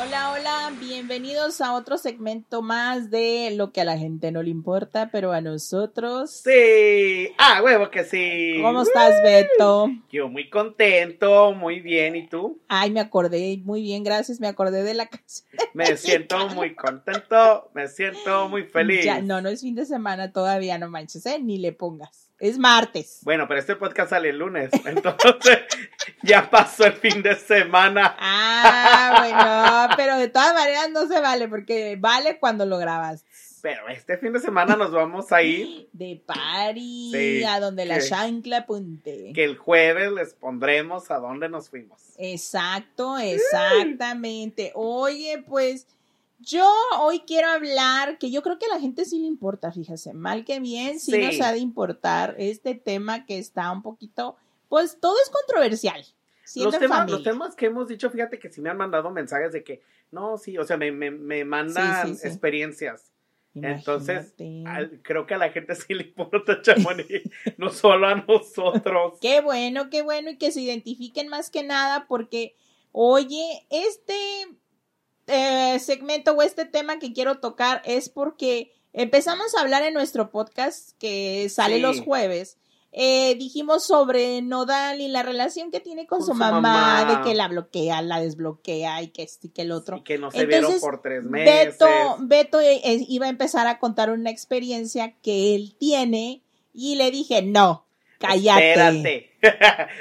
Hola, hola, bienvenidos a otro segmento más de lo que a la gente no le importa, pero a nosotros. Sí, ah, huevo que sí. ¿Cómo estás, Beto? Yo muy contento, muy bien, ¿y tú? Ay, me acordé, muy bien, gracias, me acordé de la canción. Me siento muy contento, me siento muy feliz. Ya, no, no es fin de semana todavía, no manches, ¿eh? Ni le pongas. Es martes. Bueno, pero este podcast sale el lunes, entonces ya pasó el fin de semana. Ah, bueno, pero de todas maneras no se vale, porque vale cuando lo grabas. Pero este fin de semana nos vamos a ir. De party, a donde la chancla apunte. Que el jueves les pondremos a dónde nos fuimos. Exacto, exactamente. Oye, pues yo hoy quiero hablar, que yo creo que a la gente sí le importa, fíjese, mal que bien, sí, nos ha de importar este tema que está un poquito, pues todo es controversial. Los temas, los temas que hemos dicho, fíjate que sí me han mandado mensajes de que, no, sí, o sea, me, me, me mandan experiencias. Entonces, creo que a la gente sí le importa Chamonix, no solo a nosotros. Qué bueno, qué bueno, y que se identifiquen más que nada, porque, oye, este eh, segmento o este tema que quiero tocar es porque empezamos a hablar en nuestro podcast que sale los jueves. Eh, dijimos sobre Nodal y la relación que tiene con, su, mamá, de que la bloquea, la desbloquea y que este y que el otro. Y que no se vieron por tres meses. Beto, Beto eh, iba a empezar a contar una experiencia que él tiene y le dije, no, cállate.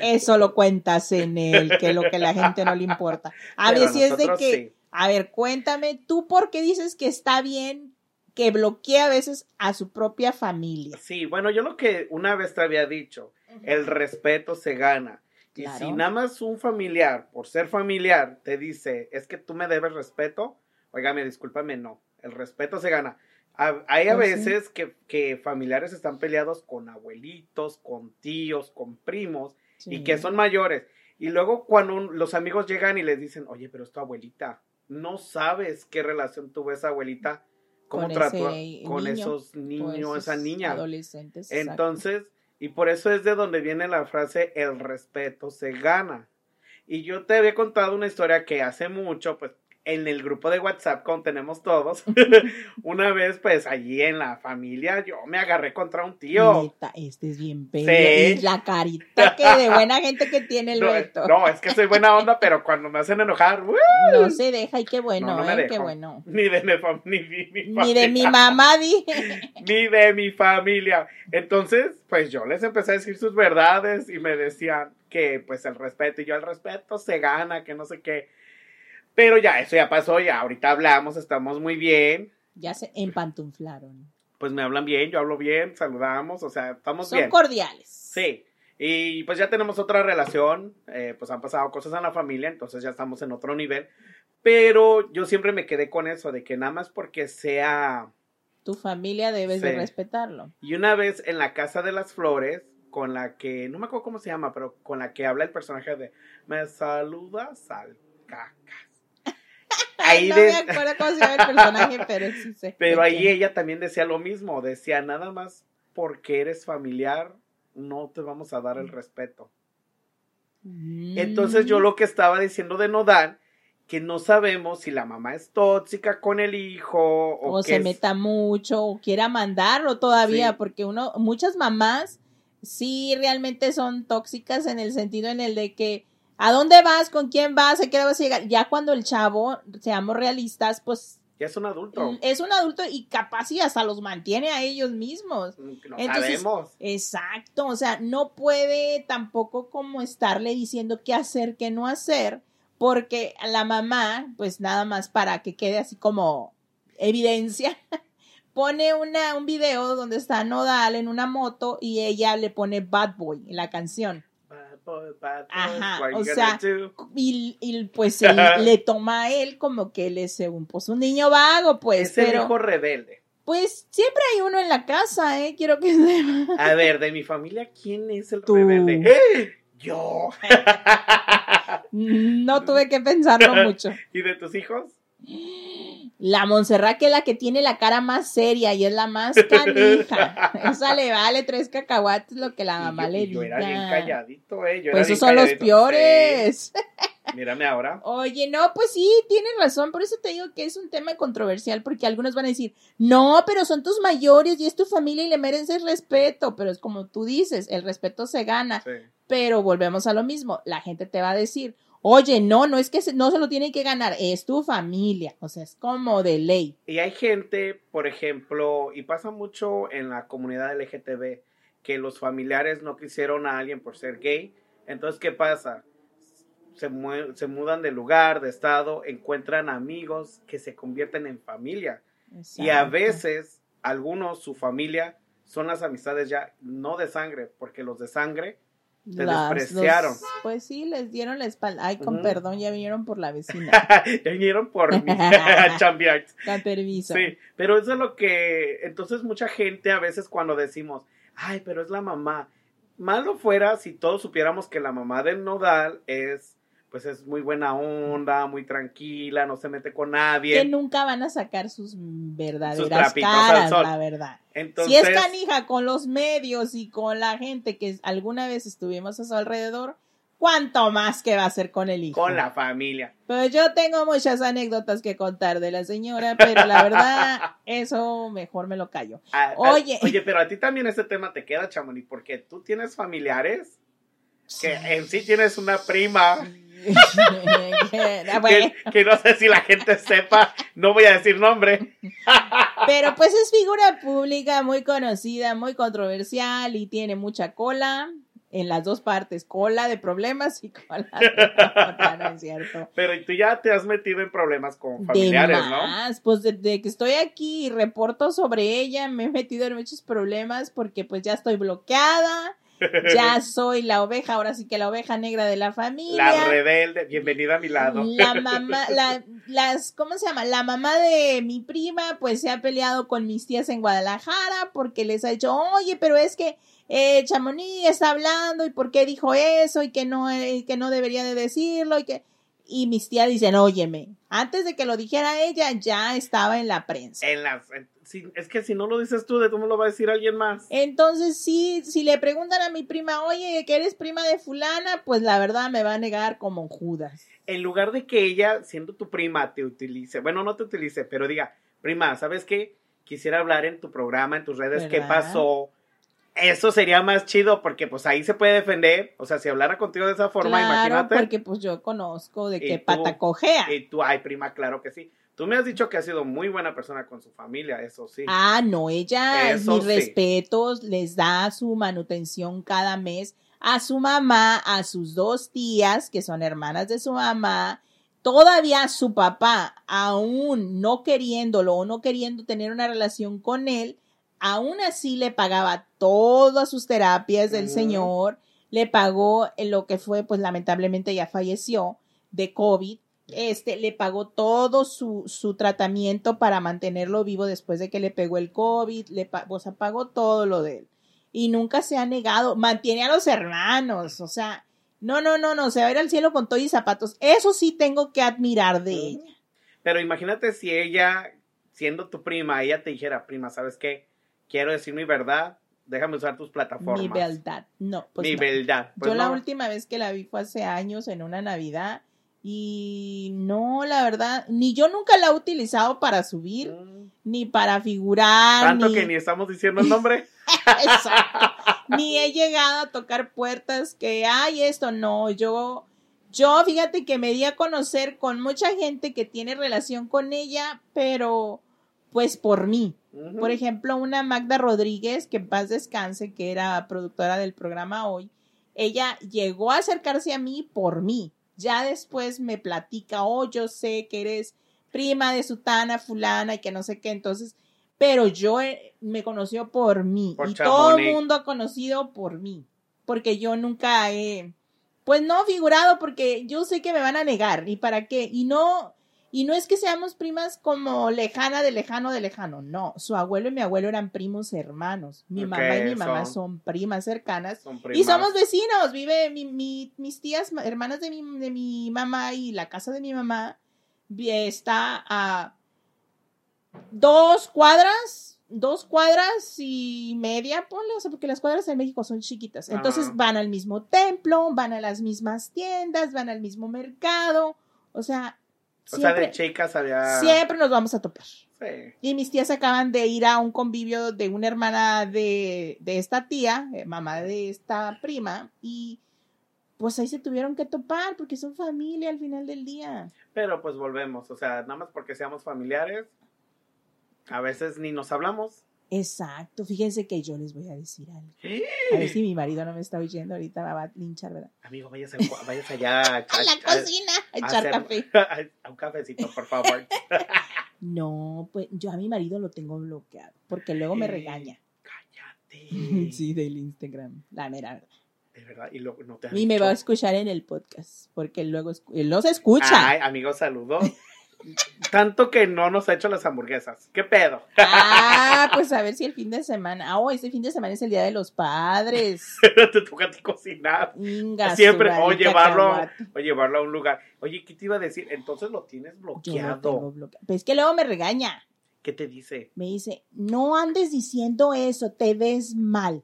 Eso lo cuentas en él, que lo que la gente no le importa. A ver si es de que a ver, cuéntame, ¿tú por qué dices que está bien que bloquee a veces a su propia familia? Sí, bueno, yo lo que una vez te había dicho, el respeto se gana. Y si nada más un familiar, por ser familiar, te dice, es que tú me debes respeto, oígame, discúlpame, no, el respeto se gana. hay a pues veces que, que, familiares están peleados con abuelitos, con tíos, con primos, y que son mayores. Y luego cuando los amigos llegan y les dicen, oye, pero es tu abuelita, no sabes qué relación tuvo esa abuelita, cómo trató con esos niños, pues, esa niña. Adolescentes. Entonces, y por eso es de donde viene la frase, el respeto se gana. Y yo te había contado una historia que hace mucho, pues en el grupo de WhatsApp con tenemos todos, una vez pues allí en la familia yo me agarré contra un tío. este es bien. Y la carita que de buena gente que tiene el no, No, es que soy buena onda, pero cuando me hacen enojar, no se deja y qué bueno, eh, qué bueno. Ni de mi, ni, ni de mi mamá, ni de mi familia. Entonces, pues yo les empecé a decir sus verdades y me decían que pues el respeto y yo el respeto se gana, que no sé qué. Pero ya, eso ya pasó, ya ahorita hablamos, estamos muy bien. Ya se empantunflaron. Pues me hablan bien, yo hablo bien, saludamos, o sea, estamos bien. Son cordiales. Sí. Y pues ya tenemos otra relación, eh, pues han pasado cosas en la familia, entonces ya estamos en otro nivel. Pero yo siempre me quedé con eso, de que nada más porque sea... Tu familia debes de respetarlo. Y una vez en la Casa de las Flores, con la que, no me acuerdo cómo se llama, pero con la que habla el personaje de Me saludas al caca ahí no me acuerdo cómo se llama el personaje, pero sí sé. Pero ahí ella también decía lo mismo, decía nada más porque eres familiar, no te vamos a dar el respeto. Entonces yo mm. lo que estaba diciendo de Nodal, que no sabemos si la mamá es tóxica con el hijo o, o se meta mucho o quiera mandarlo todavía, porque uno, muchas mamás sí realmente son tóxicas en el sentido en el de que ¿A dónde vas? ¿Con quién vas? ¿A qué hora vas a llegar? Ya cuando el chavo, seamos realistas, pues ya es un adulto. Es un adulto y capaz y hasta los mantiene a ellos mismos. Mm, Entonces, sabemos. Exacto, o sea, no puede tampoco como estarle diciendo qué hacer, qué no hacer, porque la mamá, pues nada más para que quede así como evidencia, pone una, un video donde está Nodal en una moto y ella le pone Bad Boy en la canción. Ajá, o sea, y, pues le toma a él como que él es un, pues, un niño vago, pues. Es el hijo rebelde. Pues siempre hay uno en la casa, ¿eh? Quiero que sepa. A ver, de mi familia, ¿quién es el rebelde? ¡Eh! Yo. no tuve que pensarlo mucho. ¿Y de tus hijos? La Montserrat, que es la que tiene la cara más seria y es la más canija. Esa le vale tres cacahuates lo que la mamá le diga. Yo era bien calladito, eh. Yo pues esos son los peores. Mírame ahora. Oye, no, pues sí, tienes razón. Por eso te digo que es un tema controversial, porque algunos van a decir, no, pero son tus mayores y es tu familia y le mereces respeto. Pero es como tú dices, el respeto se gana. Pero volvemos a lo mismo. La gente te va a decir, Oye, no, no es que no se lo tiene que ganar, es tu familia, o sea, es como de ley. Y hay gente, por ejemplo, y pasa mucho en la comunidad LGTB, que los familiares no quisieron a alguien por ser gay. Entonces, ¿qué pasa? Se, se mudan de lugar, de estado, encuentran amigos que se convierten en familia. Y a veces, algunos, su familia, son las amistades ya no de sangre, porque los de sangre te despreciaron. pues sí, les dieron la espalda. Ay, con perdón, ya vinieron por la vecina. ya vinieron por mi chambear. permiso. Sí, pero eso es lo que. Entonces, mucha gente a veces cuando decimos, ay, pero es la mamá. Malo fuera si todos supiéramos que la mamá del nodal es pues es muy buena onda, muy tranquila, no se mete con nadie. Que nunca van a sacar sus verdaderas caras, la verdad. si es canija con los medios y con la gente que alguna vez estuvimos a su alrededor, ¿cuánto más que va a hacer con el hijo? Con la familia. Pues yo tengo muchas anécdotas que contar de la señora, pero la verdad, eso mejor me lo callo. oye. oye, pero a ti también ese tema te queda, Chamonix, porque tú tienes familiares que en sí tienes una prima que, no sé si la gente sepa, no voy a decir nombre. Pero pues es figura pública, muy conocida, muy controversial y tiene mucha cola en las dos partes, cola de problemas y cola de no, es cierto. Pero tú ya te has metido en problemas con familiares, ¿no? Pues desde que estoy aquí y reporto sobre ella, me he metido en muchos problemas porque pues ya estoy bloqueada ya soy la oveja, ahora sí que la oveja negra de la familia. La rebelde, bienvenida a mi lado. La mamá, la, las, ¿cómo se llama? La mamá de mi prima, pues se ha peleado con mis tías en Guadalajara porque les ha dicho, oye, pero es que eh, Chamonix está hablando y por qué dijo eso y que no, eh, que no debería de decirlo y que y mis tías dicen, óyeme, antes de que lo dijera ella, ya estaba en la prensa. En las, es que si no lo dices tú, ¿de cómo lo va a decir alguien más? Entonces, sí, si le preguntan a mi prima, oye, que eres prima de fulana, pues la verdad me va a negar como Judas. En lugar de que ella, siendo tu prima, te utilice, bueno, no te utilice, pero diga, prima, ¿sabes qué? Quisiera hablar en tu programa, en tus redes, ¿qué pasó? Eso sería más chido porque pues ahí se puede defender, o sea, si hablara contigo de esa forma, claro, imagínate. porque pues yo conozco de qué pata cojea. Y tú, ay prima, claro que sí. Tú me has dicho que ha sido muy buena persona con su familia, eso sí. Ah, no, ella, mis respetos, les da su manutención cada mes a su mamá, a sus dos tías, que son hermanas de su mamá, todavía su papá, aún no queriéndolo o no queriendo tener una relación con él, aún así le pagaba todas sus terapias del señor, le pagó lo que fue, pues lamentablemente ya falleció de COVID, este, le pagó todo su, su tratamiento para mantenerlo vivo después de que le pegó el COVID, le o sea, pagó todo lo de él. Y nunca se ha negado, mantiene a los hermanos, o sea, no, no, no, no, se va a ir al cielo con todo y zapatos. Eso sí tengo que admirar de ella. Pero imagínate si ella, siendo tu prima, ella te dijera, prima, ¿sabes qué? Quiero decir mi verdad, déjame usar tus plataformas. Mi verdad, no. Pues mi verdad. Pues Yo la última vez que la vi fue hace años en una Navidad y no, la verdad, ni yo nunca la he utilizado para subir, mm. ni para figurar. Tanto que ni estamos diciendo el nombre. Ni he llegado a tocar puertas que, hay esto no, yo... Yo, fíjate que me di a conocer con mucha gente que tiene relación con ella, pero pues por mí. Por ejemplo, una Magda Rodríguez, que en paz descanse, que era productora del programa hoy, ella llegó a acercarse a mí por mí. Ya después me platica, oh, yo sé que eres prima de Sutana, fulana y que no sé qué, entonces, pero yo eh, me conoció por mí y todo el mundo ha conocido por mí, porque yo nunca he, pues no figurado, porque yo sé que me van a negar y para qué, y no, Y no es que seamos primas como lejana de lejano de lejano, no. Su abuelo y mi abuelo eran primos hermanos. Mi mamá y mi mamá son, primas cercanas. Y somos vecinos. Vive mi, mis tías, hermanas de mi, de mi mamá y la casa de mi mamá está a dos cuadras, dos cuadras y media, ponle, o sea, porque las cuadras en México son chiquitas. Entonces van al mismo templo, van a las mismas tiendas, van al mismo mercado. O sea, o sea, de chicas había... Siempre nos vamos a topar. Sí. Y mis tías acaban de ir a un convivio de una hermana de, esta tía, eh, mamá de esta prima, y pues ahí se tuvieron que topar porque son familia al final del día. Pero pues volvemos, o sea, nada más porque seamos familiares, a veces ni nos hablamos. Exacto, fíjense que yo les voy a decir algo. A ver si mi marido no me está oyendo, ahorita me va a linchar, ¿verdad? Amigo, vayas, allá a, la cocina a echar café. A, un cafecito, por favor. no, pues yo a mi marido lo tengo bloqueado, porque luego me regaña. Cállate. sí, del Instagram, la mera verdad. De verdad, y, lo, no te y me va a escuchar en el podcast, porque luego él no se escucha. Ay, amigo, saludos. Tanto que no nos ha hecho las hamburguesas. ¿Qué pedo? Ah, pues a ver si el fin de semana. Ah, oh, este fin de semana es el día de los padres. te toca a ti cocinar. Siempre, o llevarlo, o llevarlo a un lugar. Oye, ¿qué te iba a decir? Entonces lo tienes bloqueado. Pues es que luego me regaña. ¿Qué te dice? Me dice, no andes diciendo eso, te ves mal.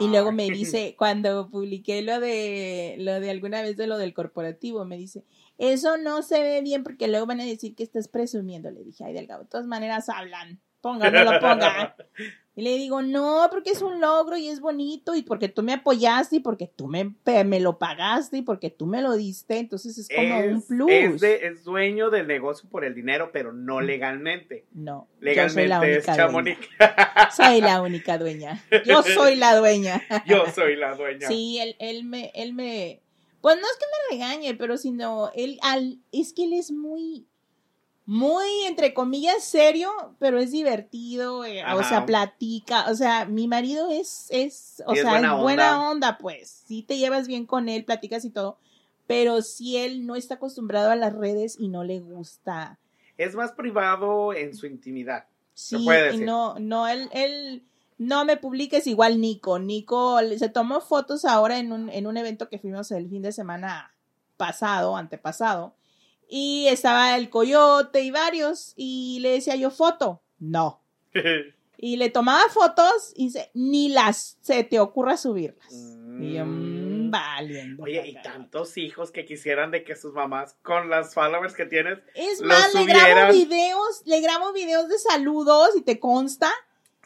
Y luego me dice, cuando publiqué lo de, lo de alguna vez de lo del corporativo, me dice, eso no se ve bien porque luego van a decir que estás presumiendo. Le dije, ay, Delgado, de todas maneras hablan. Ponga, no lo ponga. Y le digo, no, porque es un logro y es bonito y porque tú me apoyaste y porque tú me, me lo pagaste y porque tú me lo diste. Entonces es como un plus. Es, es, dueño del negocio por el dinero, pero no mm. legalmente. No. Legalmente yo soy la única es Chamonix. Soy la única dueña. Yo soy la dueña. yo soy la dueña. Sí, él, él me, él me, pues no es que me regañe, pero sino él al es que él es muy muy entre comillas serio, pero es divertido, eh, o sea, platica, o sea, mi marido es es o sea, es buena, onda. pues. Sí te llevas bien con él, platicas y todo, pero si él no está acostumbrado a las redes y no le gusta es más privado en su intimidad. Sí, no no él él no me publiques igual Nico. Nico se tomó fotos ahora en un, en un evento que fuimos el fin de semana pasado, antepasado. Y estaba el coyote y varios. Y le decía yo foto. No. y le tomaba fotos y dice, ni las se te ocurra subirlas. Y yo, mmm, valiendo. Oye, y tantos hijos que quisieran de que sus mamás, con las followers que tienes, es más, le grabo videos, le grabo videos de saludos y te consta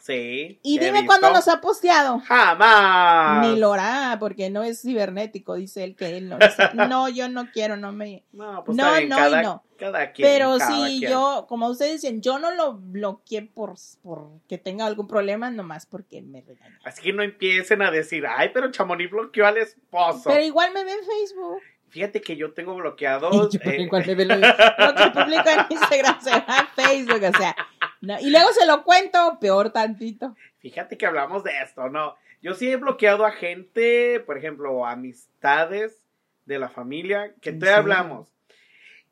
Sí. Y dime cuándo nos ha posteado. Jamás. Ni lo hará, porque no es cibernético, dice él que él no. no, yo no quiero, no me. No, pues no, no y no. Cada quien, Pero sí, yo, como ustedes dicen, yo no lo bloqueé por, por que tenga algún problema, nomás porque me regaña. Así que no empiecen a decir, ay, pero Chamonix bloqueó al esposo. Pero igual me ve en Facebook. Fíjate que yo tengo bloqueado. Yo eh, ve lo, que publico en Instagram se va a Facebook, o sea y luego se lo cuento, peor tantito. Fíjate que hablamos de esto, ¿no? Yo sí he bloqueado a gente, por ejemplo, amistades de la familia, que te hablamos.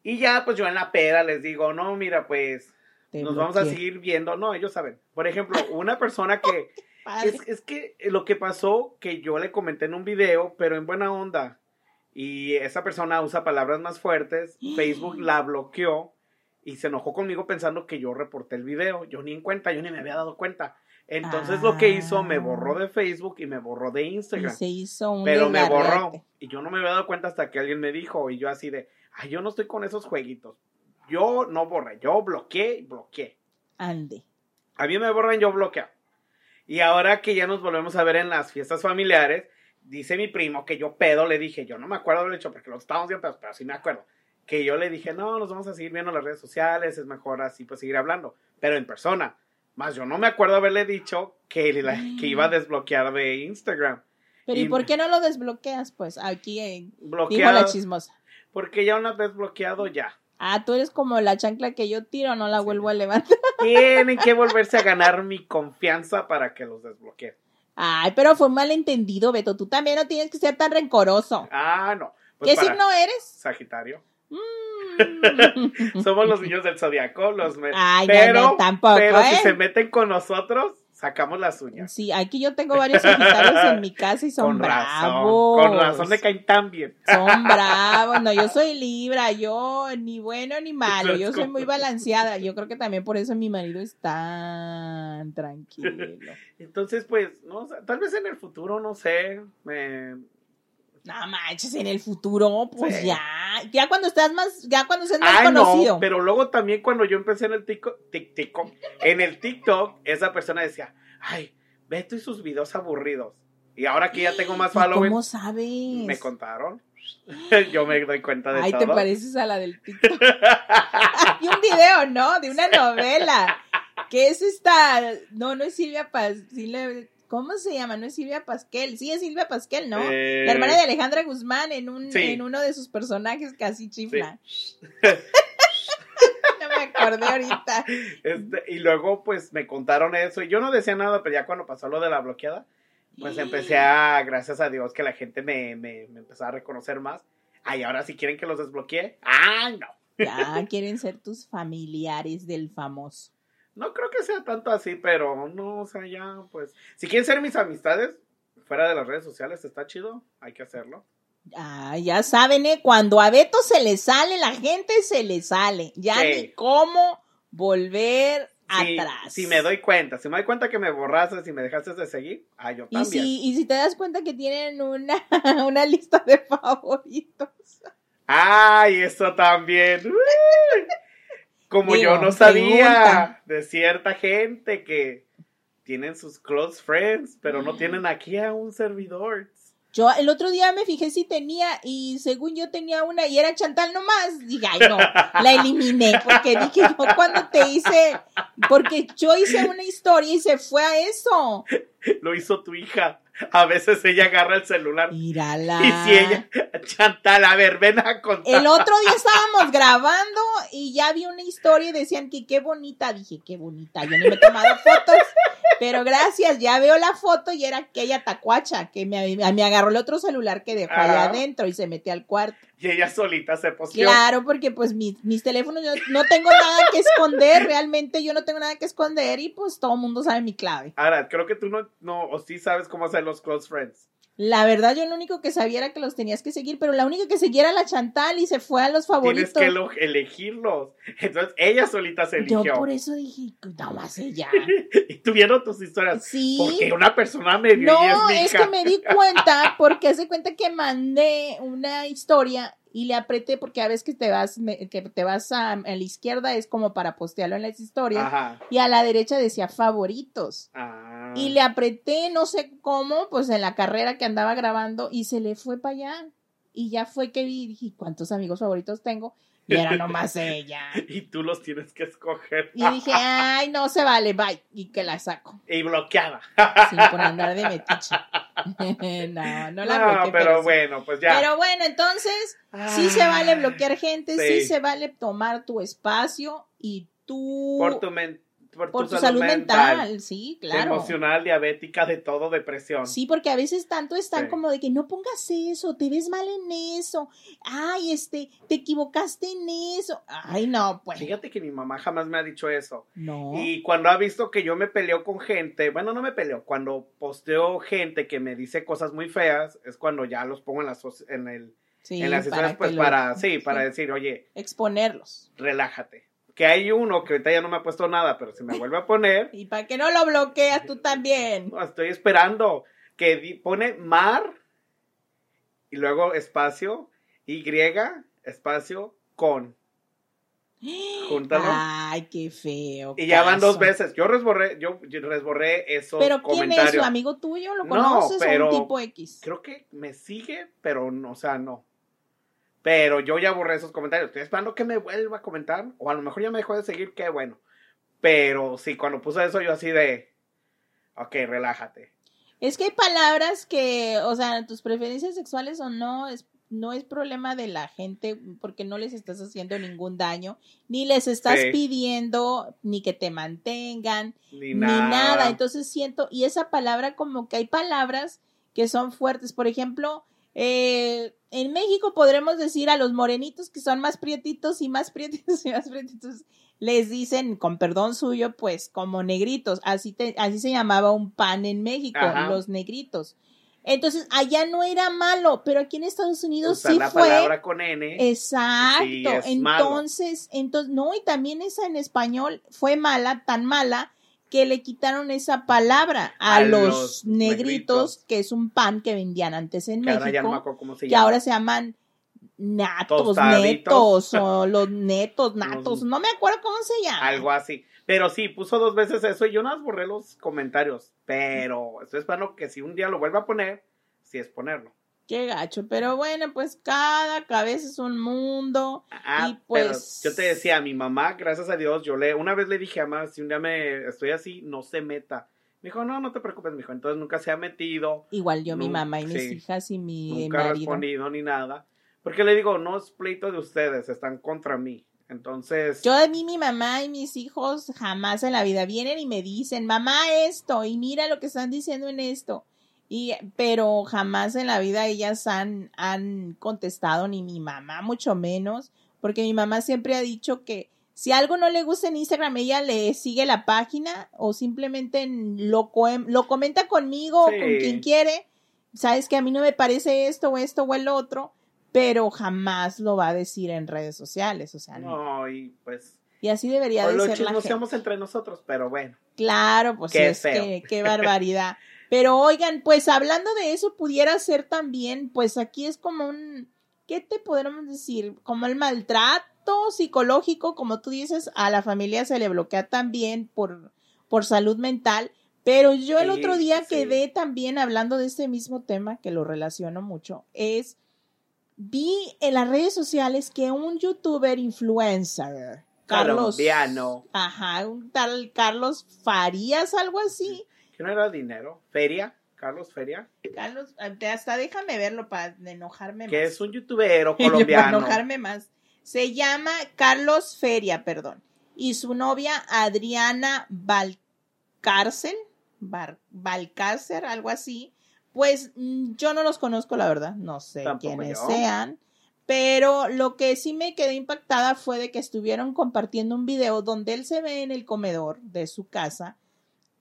Y ya, pues yo en la pera les digo, no, mira, pues nos vamos a seguir viendo. No, ellos saben. Por ejemplo, una persona que... es, es que lo que pasó, que yo le comenté en un video, pero en buena onda. Y esa persona usa palabras más fuertes. Facebook la bloqueó y se enojó conmigo pensando que yo reporté el video. Yo ni en cuenta, yo ni me había dado cuenta. Entonces lo que hizo, me borró de Facebook y me borró de Instagram. se hizo un Pero me borró. Y yo no me había dado cuenta hasta que alguien me dijo. Y yo así de, ay, yo no estoy con esos jueguitos. Yo no borré, yo bloqueé y bloqueé. Ande. A mí me borran, yo bloqueo. Y ahora que ya nos volvemos a ver en las fiestas familiares, dice mi primo que yo pedo, le dije, yo no me acuerdo del hecho porque lo estábamos viendo, pero sí me acuerdo que yo le dije, no, nos vamos a seguir viendo en las redes sociales, es mejor así pues seguir hablando, pero en persona. Más yo no me acuerdo haberle dicho que, que iba a desbloquear de Instagram. Pero ¿y, por qué no lo desbloqueas? Pues aquí en bloqueado, la chismosa. Porque ya una vez bloqueado ya. Ah, tú eres como la chancla que yo tiro, no la vuelvo a levantar. Tienen que volverse a ganar mi confianza para que los desbloquee. Ay, pero fue un malentendido, Beto. Tú también no tienes que ser tan rencoroso. Ah, no. Pues ¿Qué signo eres? Sagitario. Mm. Somos los niños del zodiaco, los pero, tampoco, pero si ¿eh? se meten con nosotros, sacamos las uñas. Sí, aquí yo tengo varios sagitarios en mi casa y son con razón, bravos. Con razón me caen tan bien. Son bravos. No, yo soy Libra, yo ni bueno ni malo. Yo soy muy balanceada. Yo creo que también por eso mi marido es tan tranquilo. Entonces, pues, no, tal vez en el futuro, no sé, me no manches, en el futuro, pues ya. Ya cuando estás más, ya cuando seas más ah, conocido. No, pero luego también cuando yo empecé en el TikTok, en el TikTok, esa persona decía, ay, Beto y sus videos aburridos. Y ahora que ya tengo más followers. ¿Cómo sabes? Me contaron. yo me doy cuenta de Ay, todo. te pareces a la del TikTok. Hay un video, ¿no? De una novela. Que es esta. No, no es Silvia Paz. Silvia, ¿Cómo se llama? No es Silvia Pasquel. Sí, es Silvia Pasquel, ¿no? Eh, La hermana de Alejandra Guzmán en, un, en uno de sus personajes casi chifla. no me acordé ahorita. Este, y luego, pues, me contaron eso. Y yo no decía nada, pero ya cuando pasó lo de la bloqueada, pues empecé a, gracias a Dios, que la gente me, me, me empezó a reconocer más. Ay, ahora si quieren que los desbloquee. ¡Ay, no! Ya quieren ser tus familiares del famoso. No creo que sea tanto así, pero no, o sea, ya, pues. Si quieren ser mis amistades, fuera de las redes sociales, está chido, hay que hacerlo. Ah, ya saben, ¿eh? Cuando a Beto se le sale, la gente se le sale. Ya ni cómo volver atrás. Si me doy cuenta, si me doy cuenta que me borraste, si me dejaste de seguir, ah, yo también. Y si, y si te das cuenta que tienen una, una lista de favoritos. Ay, eso también. Como yo no sabía de cierta gente que tienen sus close friends, pero no tienen aquí a un servidor. Yo el otro día me fijé si tenía y según yo tenía una y era Chantal nomás. Dije, ay no, la eliminé porque dije yo cuando te hice, porque yo hice una historia y se fue a eso. Lo hizo tu hija. A veces ella agarra el celular. Mírala. Y si ella, Chantal, a ver, ven a contar. El otro día estábamos grabando y ya vi una historia y decían que qué bonita. Dije, qué bonita. Yo ni me he tomado fotos. Pero gracias, ya veo la foto y era aquella tacuacha que me, me agarró el otro celular que dejó allá adentro y se metió al cuarto. Y ella solita se posteó. Claro, porque pues mis, mis teléfonos, yo no tengo nada que esconder, realmente yo no tengo nada que esconder y pues todo el mundo sabe mi clave. Ahora, creo que tú no, no, o sí sabes cómo hacer los close friends. La verdad, yo lo único que sabía era que los tenías que seguir, pero la única que seguía era la Chantal y se fue a los favoritos. Tienes que elegirlos. Entonces, ella solita se eligió. Yo por eso dije, nada más ella. y tuvieron tus historias. Sí. Porque una persona me vio No, y es, es que me di cuenta, porque hace cuenta que mandé una historia y le apreté porque a veces que te vas que te vas a, la izquierda es como para postearlo en las historias Ajá. y a la derecha decía favoritos Ah. y le apreté no sé cómo pues en la carrera que andaba grabando y se le fue para allá y ya fue que vi dije cuántos amigos favoritos tengo y era nomás ella y tú los tienes que escoger y dije ay no se vale bye y que la saco y bloqueada sin por andar de metiche no, no la bloqueé. pero, pero bueno, pues ya. Pero bueno, entonces, sí se vale bloquear gente, sí. se vale tomar tu espacio y tú... Por tu, men por, por tu, tu, salud, mental, mental, sí, claro. Emocional, diabética, de todo, depresión. Sí, porque a veces tanto están sí. como de que no pongas eso, te ves mal en eso, ay, este, te equivocaste en eso, ay, no, pues. Fíjate que mi mamá jamás me ha dicho eso. No. Y cuando ha visto que yo me peleo con gente, bueno, no me peleo, cuando posteo gente que me dice cosas muy feas, es cuando ya los pongo en las, en el... Sí, en las historias, pues lo... para, sí, para sí. decir, oye. Exponerlos. Relájate que hay uno que ahorita ya no me ha puesto nada, pero se me vuelve a poner. ¿Y para que no lo bloqueas tú también? Estoy esperando que pone mar y luego espacio y espacio con. Júntalo. Ay, qué feo. Y ya van dos veces. Yo resborré, yo, resborré esos ¿Pero quién es su amigo tuyo? ¿Lo conoces no, pero o un tipo X? Creo que me sigue, pero no, o sea, no. Pero yo ya borré esos comentarios. Estoy esperando que me vuelva a comentar. O a lo mejor ya me dejó de seguir, qué bueno. Pero sí, cuando puse eso, yo así de. Ok, relájate. Es que hay palabras que, o sea, tus preferencias sexuales o no, es, no es problema de la gente porque no les estás haciendo ningún daño, ni les estás Sí. pidiendo ni que te mantengan, Ni ni nada. nada. Entonces siento, y esa palabra como que hay palabras que son fuertes. Por ejemplo, Eh, en México podremos decir a los morenitos que son más prietitos y más prietitos y más prietitos, les dicen, con perdón suyo, pues como negritos. Así, te, así se llamaba un pan en México, los negritos. Entonces, allá no era malo, pero aquí en Estados Unidos sí la fue. palabra con N. Exacto. entonces, entonces, no, y también esa en español fue mala, tan mala, que le quitaron esa palabra a, los, negritos, que es un pan que vendían antes en México, que ahora se llaman natos, netos, o los netos, natos, no me acuerdo cómo se llama. Algo así. Pero sí, puso dos veces eso y yo no borré los comentarios. Pero esto es bueno que si un día lo vuelva a poner, sí es ponerlo. Qué gacho, pero bueno, pues cada cabeza es un mundo. Ah, y pues. yo te decía, a mi mamá, gracias a Dios, yo le, una vez le dije a mamá, si un día me estoy así, no se meta. Me dijo, no, no te preocupes, mijo. Entonces nunca se ha metido. Igual yo, mi mamá y mis hijas y mi nunca respondido ni nada. Porque le digo, no es pleito de ustedes, están contra mí. Entonces. Yo de mí, mi mamá y mis hijos jamás en la vida vienen y me dicen, mamá, esto, y mira lo que están diciendo en esto. Y, pero jamás en la vida ellas han, han contestado, ni mi mamá, mucho menos, porque mi mamá siempre ha dicho que si algo no le gusta en Instagram, ella le sigue la página o simplemente lo, lo comenta conmigo o con quien quiere. Sabes que a mí no me parece esto o esto o el otro pero jamás lo va a decir en redes sociales, o sea, no, y pues y así debería de ser la gente. entre nosotros, pero bueno. Claro, pues qué es que qué barbaridad. pero oigan, pues hablando de eso pudiera ser también, pues aquí es como un ¿qué te podríamos decir? Como el maltrato psicológico, como tú dices, a la familia se le bloquea también por por salud mental. Pero yo el otro día quedé también hablando de este mismo tema, que lo relaciono mucho, es vi en las redes sociales que un youtuber influencer, Carlos, ajá, un tal Carlos Farías, algo así. ¿Que no era dinero? ¿Feria? ¿Carlos Feria? Carlos, hasta déjame verlo para enojarme más. Que es un youtuber colombiano. para enojarme más. Se llama Carlos Feria, perdón. Y su novia Adriana Valcárcel, Valcárcel, algo así pues mm, yo no los conozco, la verdad, no sé quiénes sean. Pero lo que sí me quedé impactada fue de que estuvieron compartiendo un video donde él se ve en el comedor de su casa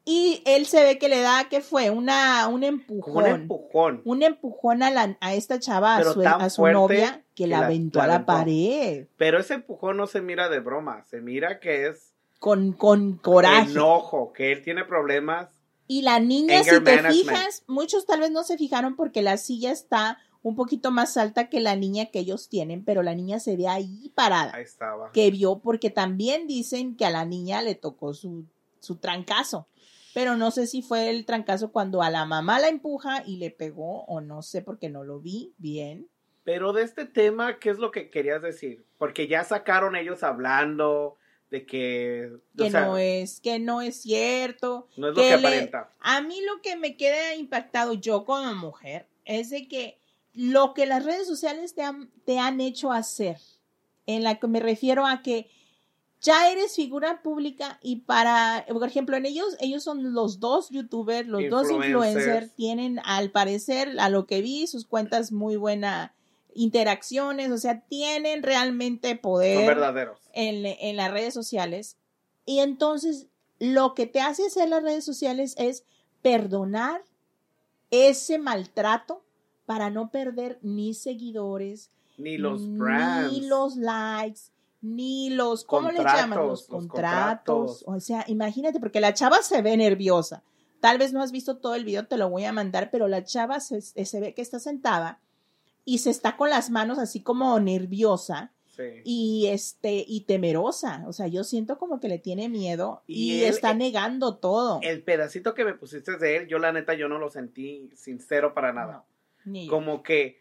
y él se ve que le da, que fue? Una, un empujón. un empujón. Un empujón a, la, a esta chava, a su, novia, que, la aventó a la pared. Pero ese empujón no se mira de broma, se mira que es... Con, con coraje. Enojo, que él tiene problemas y la niña, si te fijas, muchos tal vez no se fijaron porque la silla está un poquito más alta que la niña que ellos tienen, pero la niña se ve ahí parada. Ahí estaba. Que vio, porque también dicen que a la niña le tocó su, su trancazo. Pero no sé si fue el trancazo cuando a la mamá la empuja y le pegó, o no sé porque no lo vi bien. Pero de este tema, ¿qué es lo que querías decir? Porque ya sacaron ellos hablando, de que que no es que no es cierto no es lo que, aparenta a mí lo que me queda impactado yo como mujer es de que lo que las redes sociales te han, te han hecho hacer en la que me refiero a que ya eres figura pública y para, por ejemplo, en ellos, ellos son los dos youtubers, los dos influencers, tienen al parecer, a lo que vi, sus cuentas muy buena interacciones, o sea, tienen realmente poder verdaderos. En, en las redes sociales. Y entonces lo que te hace hacer las redes sociales es perdonar ese maltrato para no perder ni seguidores, ni los brands, ni los likes, ni los, ¿cómo le llaman? Los, contratos. O sea, imagínate, porque la chava se ve nerviosa. Tal vez no has visto todo el video, te lo voy a mandar, pero la chava se, se ve que está sentada y se está con las manos así como nerviosa. Y este, y temerosa. O sea, yo siento como que le tiene miedo y, está negando todo. El pedacito que me pusiste de él, yo la neta, yo no lo sentí sincero para nada. como que,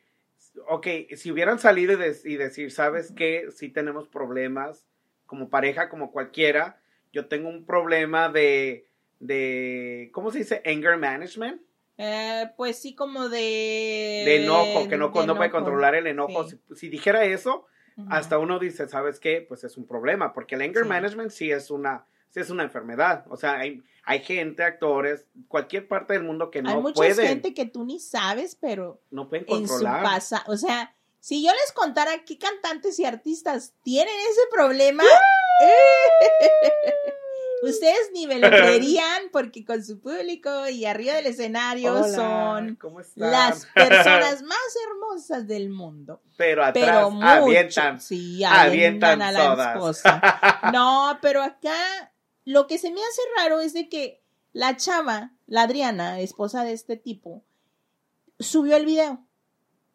ok, si hubieran salido y, decir, ¿sabes qué? Si tenemos problemas como pareja, como cualquiera. Yo tengo un problema de, de, ¿cómo se dice? Anger management. Eh, pues sí, como de... De enojo, que no, no puede controlar el enojo. Si, dijera eso, hasta uno dice, ¿sabes qué? Pues es un problema, porque el anger management sí es una sí es una enfermedad. O sea, hay, hay gente, actores, cualquier parte del mundo que no Hay mucha pueden. gente que tú ni sabes, pero no pueden en su controlar. pasado, o sea, si yo les contara qué cantantes y artistas tienen ese problema, ustedes ni me lo creerían porque con su público y arriba del escenario Hola, son las personas más hermosas del mundo. pero atrás Pero mucho, avientan. sí, avientan avientan a la esposa. No, pero acá lo que se me hace raro es de que la chava, la Adriana, esposa de este tipo, subió el video.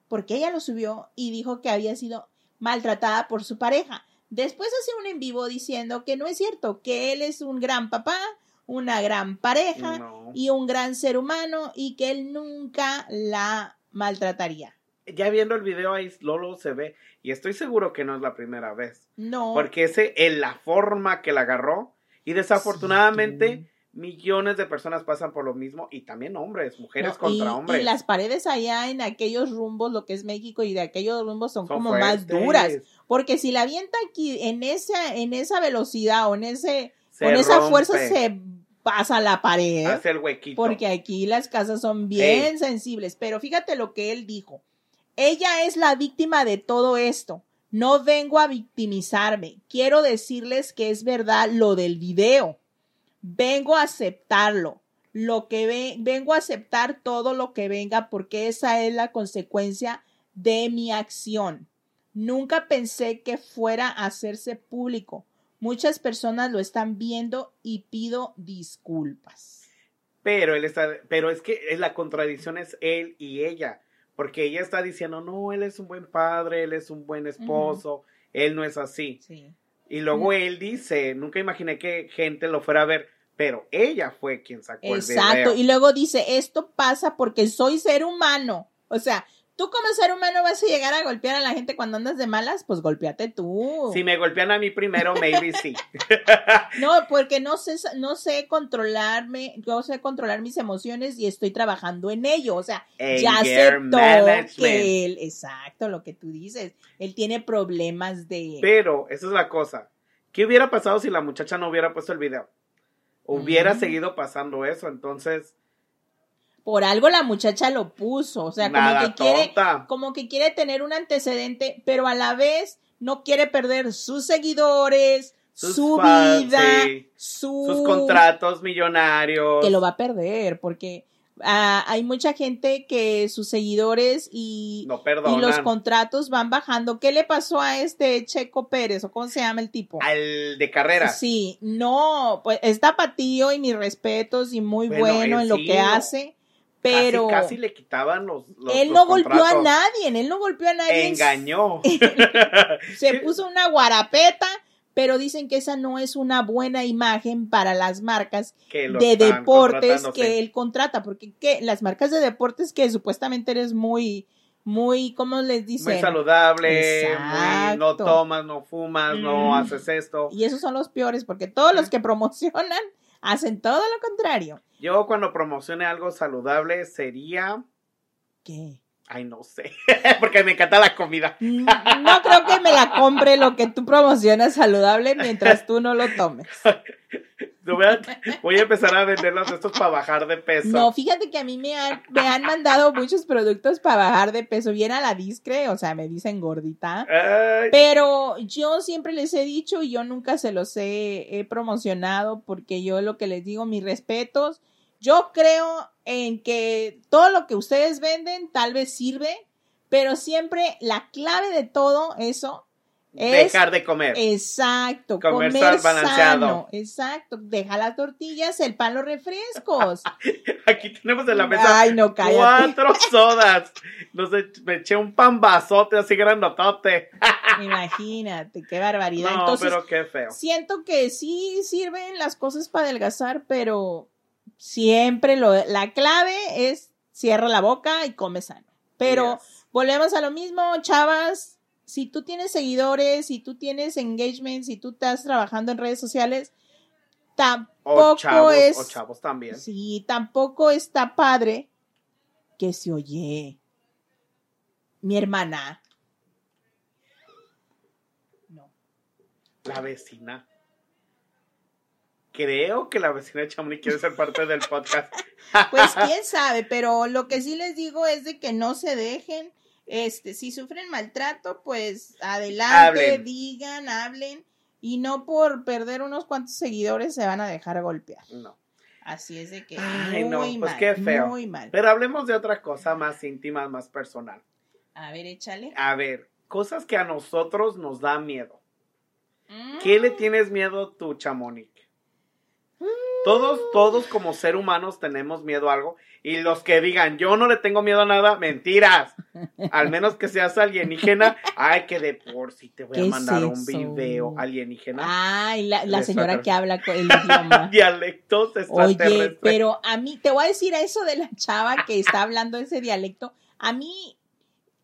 Porque ella lo subió y dijo que había sido maltratada por su pareja. Después hace un en vivo diciendo que no es cierto, que él es un gran papá, una gran pareja No. y un gran ser humano y que él nunca la maltrataría. Ya viendo el video ahí, Lolo se ve. Y estoy seguro que no es la primera vez. No. Porque ese, en la forma que la agarró. Y desafortunadamente, millones de personas pasan por lo mismo. Y también hombres, mujeres No, contra y, hombres. y las paredes allá en aquellos rumbos, lo que es México, y de aquellos rumbos son, Son como más duras. Porque si la avienta aquí en esa, en esa velocidad o en ese, Se con esa fuerza se pasa la pared. Hace el huequito. Porque aquí las casas son bien sensibles. Pero fíjate lo que él dijo. Ella es la víctima de todo esto. No vengo a victimizarme. Quiero decirles que es verdad lo del video. Vengo a aceptarlo. Lo que ve, vengo a aceptar todo lo que venga porque esa es la consecuencia de mi acción. Nunca pensé que fuera a hacerse público. Muchas personas lo están viendo y pido disculpas. Pero él está, pero es que la contradicción es él y ella, porque ella está diciendo, no, él es un buen padre, él es un buen esposo, él no es así. Sí. Y luego él dice, nunca imaginé que gente lo fuera a ver, pero ella fue quien sacó el Exacto. Y luego dice, esto pasa porque soy ser humano. O sea, tú como ser humano vas a llegar a golpear a la gente cuando andas de malas, pues golpeate tú. Si me golpean a mí primero, maybe sí. No, porque no sé, no sé controlarme, no sé controlar mis emociones y estoy trabajando en ello. O sea, ya aceptó management. que él, exacto, lo que tú dices, él tiene problemas de... Pero, esa es la cosa. ¿Qué hubiera pasado si la muchacha no hubiera puesto el video? Hubiera Mm. seguido pasando eso, entonces, Por algo la muchacha lo puso, o sea, como que quiere, tonta. como que quiere tener un antecedente, pero a la vez no quiere perder sus seguidores, Sus su fans, vida, sí. su Sus contratos millonarios. que lo va a perder, porque ah, hay mucha gente que sus seguidores y, no y perdonan. los contratos van bajando. ¿Qué le pasó a este Checo Pérez o cómo se llama el tipo? Al de carrera. Sí, no, pues está patío y mis respetos y muy Bueno, bueno, él en lo que hace, pero Casi, casi le quitaban los. los- él los no golpeó a nadie, él no golpeó a nadie. Engañó. Se puso una guarapeta, pero dicen que esa no es una buena imagen para las marcas de deportes que él contrata, porque ¿qué? las marcas de deportes que supuestamente eres muy, muy, ¿cómo les dicen? Muy saludable, muy, no tomas, no fumas, no Mm. haces esto. Y esos son los peores, porque todos los que promocionan hacen todo lo contrario. Yo cuando promocione algo saludable sería, ¿Qué? Ay no sé, porque me encanta la comida. Mm, No creo que me la compre lo que tú promocionas saludable mientras tú no lo tomes. Voy a, voy a empezar a venderlos estos para bajar de peso. No, fíjate que a mí me han, me han mandado muchos productos para bajar de peso, bien a la discre, o sea, me dicen gordita. Ay, Pero yo siempre les he dicho y yo nunca se los he, he promocionado porque yo lo que les digo, mis respetos, yo creo en que todo lo que ustedes venden tal vez sirve, pero siempre la clave de todo eso es dejar de comer. Exacto, Comer comer, balanceado. sano, exacto, deja las tortillas, el pan, los refrescos. Aquí tenemos en la mesa Ay, no, cállate. cuatro sodas. No sé, me eché un pambazote así grandotote. Imagínate, qué barbaridad. No, Entonces, pero qué feo. siento que sí sirven las cosas para adelgazar, pero siempre lo, la clave es cierra la boca y come sano. Pero Yes. volvemos a lo mismo, chavas. Si tú tienes seguidores, si tú tienes engagement, si tú estás trabajando en redes sociales, tampoco O chavos, es. o chavos también. Sí, tampoco está padre que se oye. Mi hermana. No. La vecina. Creo que la vecina de Chamonix quiere ser parte del podcast. Pues quién sabe, pero lo que sí les digo es de que no se dejen. Este, si sufren maltrato, pues adelante, digan, hablen y no por perder unos cuantos seguidores se van a dejar golpear. No. Así es de que Ay, no, pues qué feo. Muy mal. Pero hablemos de otra cosa más íntima, más personal. A ver, échale. A ver, cosas que a nosotros nos da miedo. ¿Qué le mm. tienes miedo tú, Chamonix? Todos, todos como ser humanos tenemos miedo a algo. Y los que digan, yo no le tengo miedo a nada, mentiras. Al menos que seas alienígena. Ay, que de por sí te voy a mandar un video alienígena. Ay, la, señora que habla con el idioma. Dialectos extraterrestres. Oye, pero a mí, te voy a decir a eso de la chava que está hablando ese dialecto. A mí,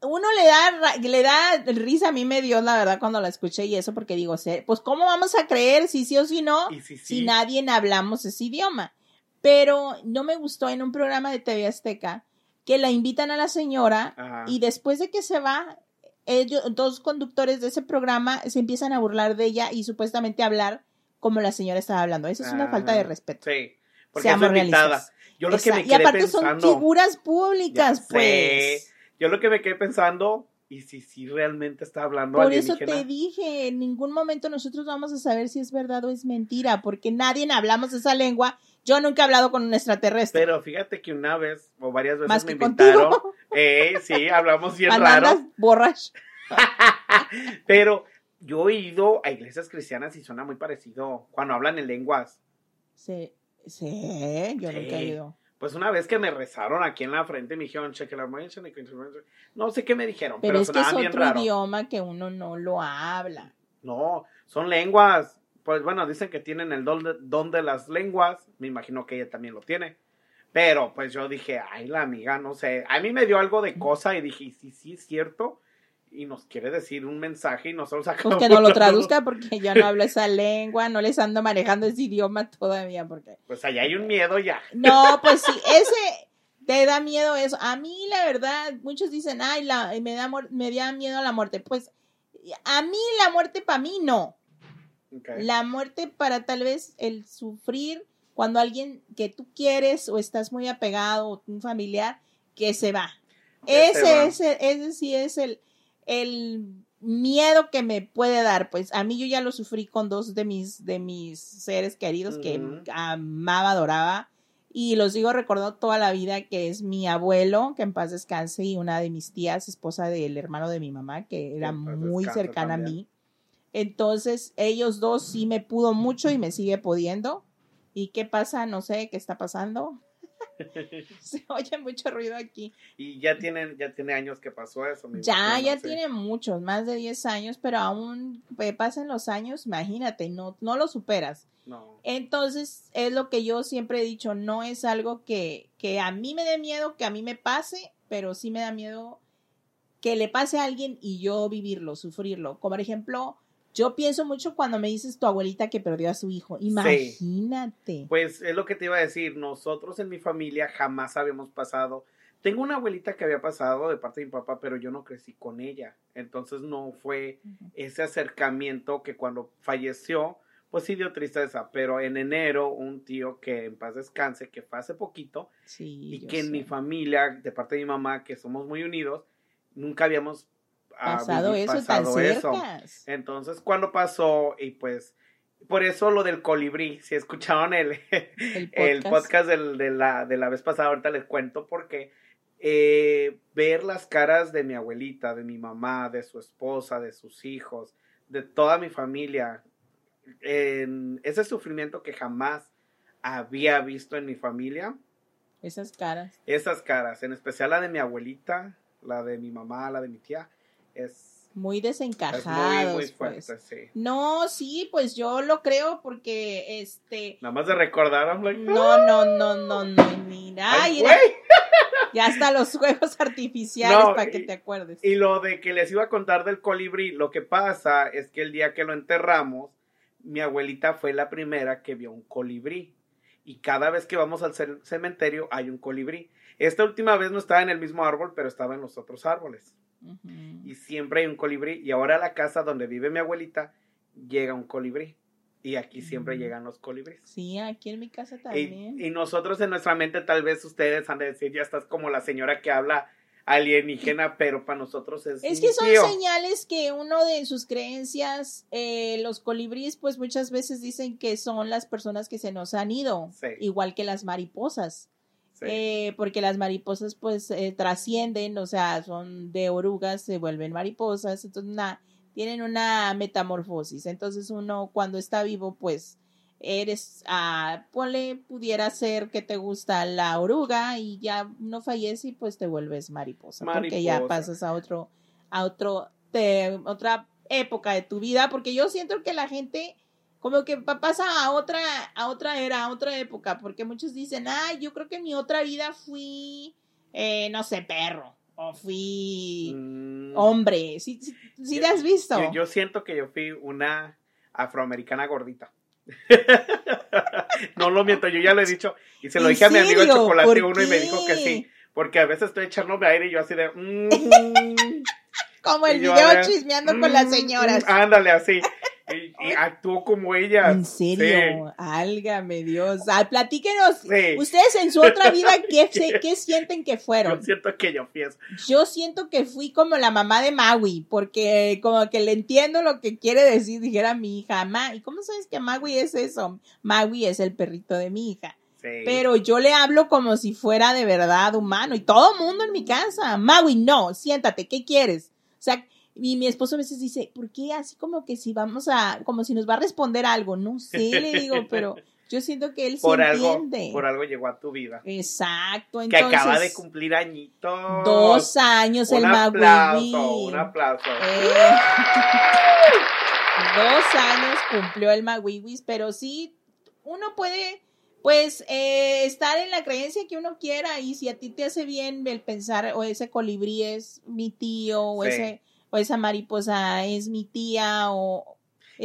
uno le da, le da risa, a mí me dio la verdad cuando la escuché y eso porque digo, pues ¿cómo vamos a creer si sí o si no si, nadie hablamos ese idioma? Pero no me gustó en un programa de TV Azteca que la invitan a la señora y después de que se va, ellos, dos conductores de ese programa se empiezan a burlar de ella y supuestamente hablar como la señora estaba hablando. Esa es una falta de respeto. Sí, porque Seamos es realistas. Yo lo que me y aparte son figuras públicas, pues. Yo lo que me quedé pensando, y si si realmente está hablando Por eso te dije, en ningún momento nosotros vamos a saber si es verdad o es mentira, porque nadie hablamos esa lengua. Yo nunca he hablado con un extraterrestre. Pero fíjate que una vez o varias veces me invitaron. Eh, sí, hablamos bien raro. borras. Pero yo he ido a iglesias cristianas y suena muy parecido cuando hablan en lenguas. Sí, sí, yo nunca he ido. Pues una vez que me rezaron aquí en la frente, me dijeron, cheque la No sé qué me dijeron, pero, pero es que es otro idioma que uno no lo habla. No, son lenguas. Pues bueno, dicen que tienen el don de, don de las lenguas. Me imagino que ella también lo tiene. Pero pues yo dije, ay, la amiga, no sé. A mí me dio algo de cosa y dije, sí, sí, es cierto y nos quiere decir un mensaje y nosotros sacamos. Pues que no lo traduzca porque yo no hablo esa lengua, no les ando manejando ese idioma todavía porque. Pues allá hay un miedo ya. No, pues sí, ese te da miedo eso. A mí la verdad, muchos dicen, ay, la, me da me da miedo a la muerte. Pues a mí la muerte para mí no. La muerte para tal vez el sufrir cuando alguien que tú quieres o estás muy apegado o un familiar que se va. ese, ese, ese sí es el, el miedo que me puede dar, pues a mí yo ya lo sufrí con dos de mis, de mis seres queridos que amaba, adoraba y los digo recordando toda la vida que es mi abuelo, que en paz descanse, y una de mis tías, esposa del hermano de mi mamá, que era muy cercana a mí. Entonces, ellos dos sí me pudo mucho y me sigue pudiendo. ¿Y qué pasa? No sé qué está pasando. Se oye mucho ruido aquí. Y ya tienen, ya tiene años que pasó eso. Ya, ya tiene muchos, más de 10 años, pero aún pasan los años, imagínate, no, no lo superas. No. Entonces, es lo que yo siempre he dicho, no es algo que, que a mí me dé miedo, que a mí me pase, pero sí me da miedo que le pase a alguien y yo vivirlo, sufrirlo. Como por ejemplo, yo pienso mucho cuando me dices tu abuelita que perdió a su hijo. Imagínate. Pues es lo que te iba a decir. Nosotros en mi familia jamás habíamos pasado. Tengo una abuelita que había pasado de parte de mi papá, pero yo no crecí con ella. Entonces no fue ese acercamiento que cuando falleció, pues sí dio tristeza. Pero en enero, un tío que en paz descanse, que fue hace poquito, y que en mi familia, de parte de mi mamá, que somos muy unidos, nunca habíamos pasado eso tan Entonces, cuando pasó, y pues, por eso lo del colibrí, si escucharon el, el podcast, de, la, de la vez pasada, ahorita les cuento porque eh, ver las caras de mi abuelita, de mi mamá, de su esposa, de sus hijos, de toda mi familia, en ese sufrimiento que jamás había visto en mi familia. Esas caras. Esas caras, en especial la de mi abuelita, la de mi mamá, la de mi tía es muy desencajados. pues. No, sí, pues yo lo creo porque este. Nada más de recordar, No, no, no, no, no, mira. ya hasta los juegos artificiales para que te acuerdes. Y lo de que les iba a contar del colibrí, lo que pasa es que el día que lo enterramos, mi abuelita fue la primera que vio un colibrí. Y cada vez que vamos al cementerio hay un colibrí. Esta última vez no estaba en el mismo árbol, pero estaba en los otros árboles. Y siempre hay un colibrí. Y ahora a la casa donde vive mi abuelita llega un colibrí. Y aquí siempre llegan los colibríes. Sí, aquí en mi casa también. Y, y, nosotros en nuestra mente, tal vez ustedes han de decir, ya estás como la señora que habla alienígena, pero para nosotros es. Es que son señales que uno de sus creencias, eh, los colibríes, pues muchas veces dicen que son las personas que se nos han ido, igual que las mariposas. Eh, porque las mariposas pues eh, trascienden, o sea, son de orugas, se vuelven mariposas, entonces una, tienen una metamorfosis. Entonces uno cuando está vivo pues eres, ah, ponle, pudiera ser que te gusta la oruga y ya no fallece y pues te vuelves mariposa, porque ya pasas a otro, a otro, te, otra época de tu vida, porque yo siento que la gente como que pasa a otra, a otra era, a otra época, porque muchos dicen, ay, yo creo que en mi otra vida fui, eh, no sé, perro, o fui mm. hombre, ¿sí, sí, te has visto? yo siento que yo fui una afroamericana gordita. no lo miento, yo ya lo he dicho y se lo dije a mi amigo el chocolate uno y me dijo que sí, porque a veces estoy echándome aire y yo así de... Mm". Como el video chismeando con las mm, señoras. Ándale, así. Y, actuó como ella. ¿En serio? Álgame Dios. Ah, platíquenos. Ustedes en su otra vida, ¿qué, ¿qué sienten que fueron? Yo siento que yo fui Yo siento que fui como la mamá de Maui, porque como que le entiendo lo que quiere decir, dijera mi hija. Ma, ¿Y cómo sabes que Maui es eso? Maui es el perrito de mi hija. Pero yo le hablo como si fuera de verdad humano y todo el mundo en mi casa. Maui, no, siéntate, ¿qué quieres? O sea, y mi esposo a veces dice, ¿por qué así como que si vamos a, como si nos va a responder algo? No sé, le digo, pero yo siento que él por entiende. Por algo llegó a tu vida. Exacto. Entonces, que acaba de cumplir añitos. Dos años el aplauso, Un aplauso. Eh, dos años cumplió el Mawiwis, pero sí, uno puede, pues, eh, estar en la creencia que uno quiera y si a ti te hace bien el pensar, o ese colibrí es mi tío, o ese o esa mariposa es mi tía o...